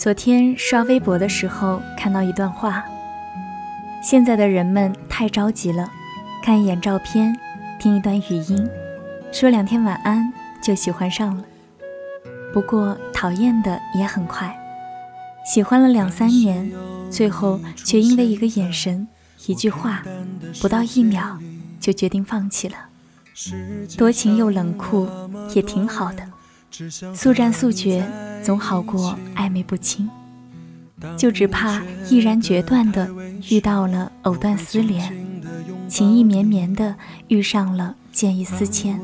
昨天刷微博的时候看到一段话：现在的人们太着急了，看一眼照片，听一段语音，说两天晚安就喜欢上了。不过讨厌的也很快，喜欢了两三年，最后却因为一个眼神、一句话，不到一秒就决定放弃了。多情又冷酷，也挺好的。速战速决总好过暧昧不清，就只怕毅然决断的遇到了藕断丝连，情意绵绵的遇上了见异思迁。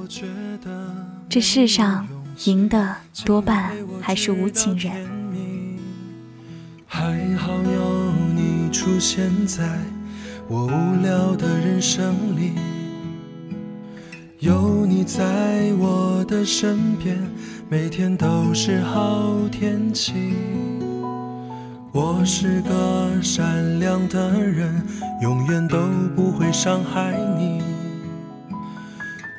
这世上赢的多半还是无情人。还好有你出现在我无聊的人生里，有你在我的身边。每天都是好天气。我是个善良的人，永远都不会伤害你。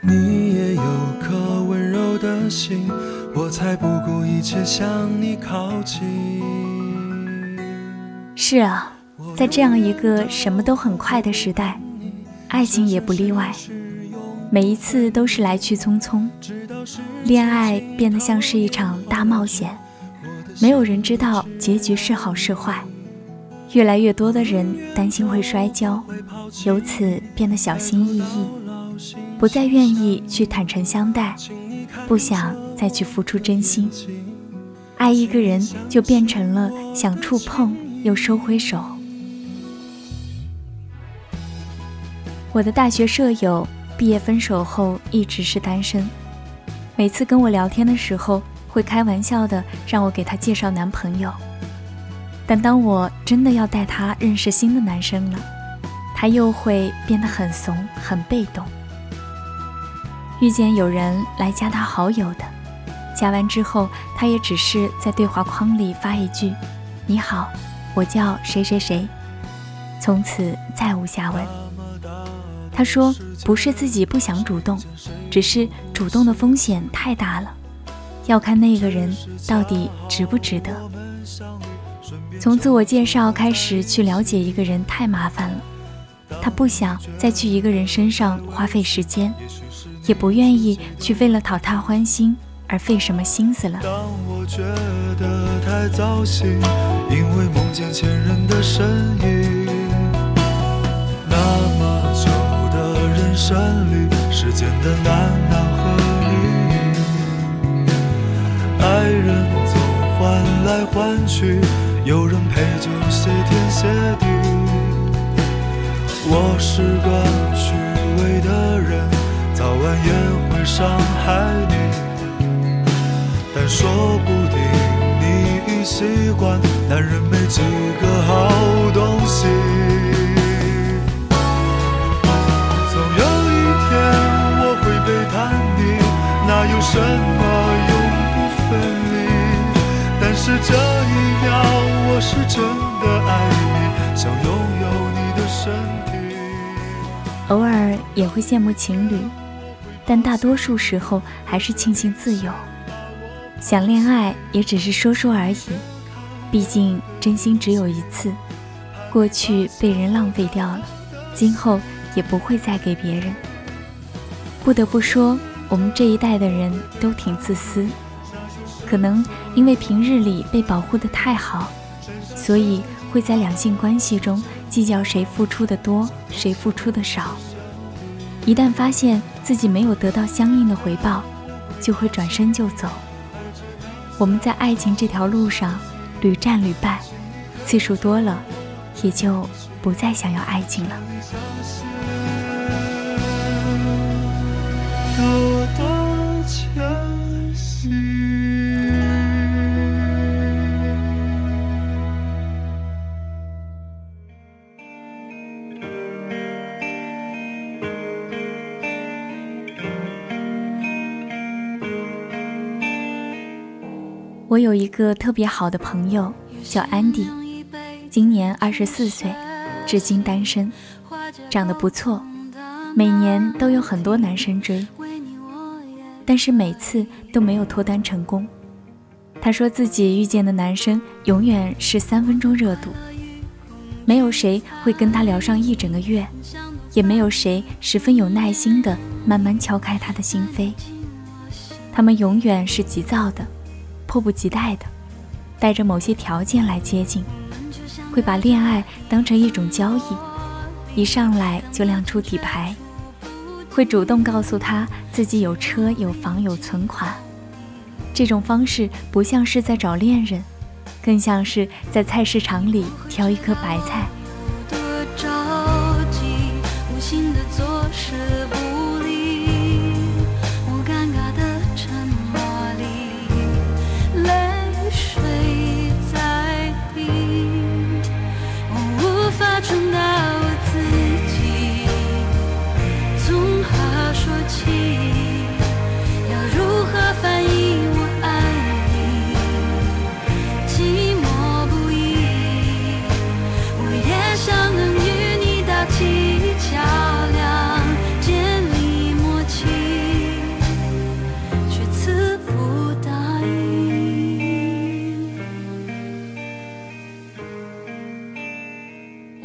你也有颗温柔的心，我才不顾一切向你靠近。是啊，在这样一个什么都很快的时代，爱情也不例外。每一次都是来去匆匆，恋爱变得像是一场大冒险，没有人知道结局是好是坏。越来越多的人担心会摔跤，由此变得小心翼翼，不再愿意去坦诚相待，不想再去付出真心。爱一个人就变成了想触碰又收回手。我的大学舍友。毕业分手后一直是单身，每次跟我聊天的时候，会开玩笑的让我给他介绍男朋友。但当我真的要带他认识新的男生了，他又会变得很怂、很被动。遇见有人来加他好友的，加完之后，他也只是在对话框里发一句：“你好，我叫谁谁谁”，从此再无下文。他说：“不是自己不想主动，只是主动的风险太大了，要看那个人到底值不值得。从自我介绍开始去了解一个人太麻烦了，他不想再去一个人身上花费时间，也不愿意去为了讨他欢心而费什么心思了。”山里，时间的难难和离，爱人总换来换去，有人陪就谢天谢地。我是个虚伪的人，早晚也会伤害你，但说不定你已习惯，男人没几个是真的爱你，想拥有你的身体。偶尔也会羡慕情侣，但大多数时候还是庆幸自由。想恋爱也只是说说而已，毕竟真心只有一次，过去被人浪费掉了，今后也不会再给别人。不得不说。我们这一代的人都挺自私，可能因为平日里被保护的太好，所以会在两性关系中计较谁付出的多，谁付出的少。一旦发现自己没有得到相应的回报，就会转身就走。我们在爱情这条路上屡战屡败，次数多了，也就不再想要爱情了。有一个特别好的朋友，叫安迪，今年二十四岁，至今单身，长得不错，每年都有很多男生追，但是每次都没有脱单成功。他说自己遇见的男生永远是三分钟热度，没有谁会跟他聊上一整个月，也没有谁十分有耐心的慢慢敲开他的心扉。他们永远是急躁的。迫不及待的，带着某些条件来接近，会把恋爱当成一种交易，一上来就亮出底牌，会主动告诉他自己有车有房有存款。这种方式不像是在找恋人，更像是在菜市场里挑一颗白菜。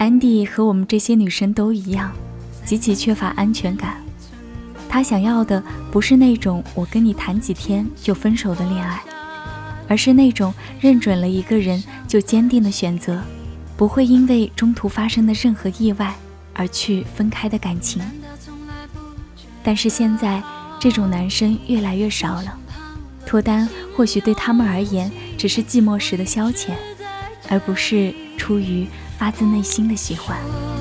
安迪和我们这些女生都一样，极其缺乏安全感。他想要的不是那种我跟你谈几天就分手的恋爱，而是那种认准了一个人就坚定的选择，不会因为中途发生的任何意外而去分开的感情。但是现在这种男生越来越少了，脱单或许对他们而言只是寂寞时的消遣，而不是出于。发自内心的喜欢。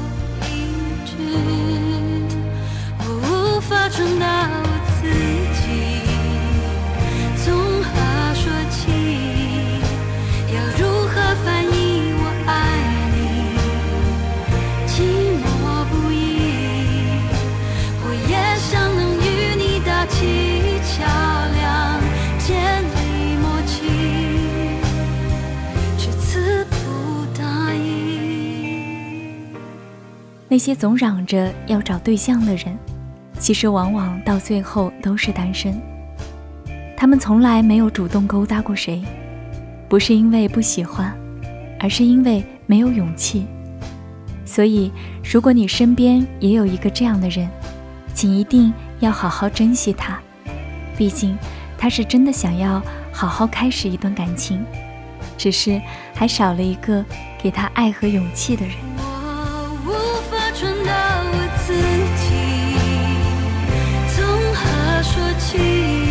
那些总嚷着要找对象的人，其实往往到最后都是单身。他们从来没有主动勾搭过谁，不是因为不喜欢，而是因为没有勇气。所以，如果你身边也有一个这样的人，请一定要好好珍惜他，毕竟他是真的想要好好开始一段感情，只是还少了一个给他爱和勇气的人。记忆。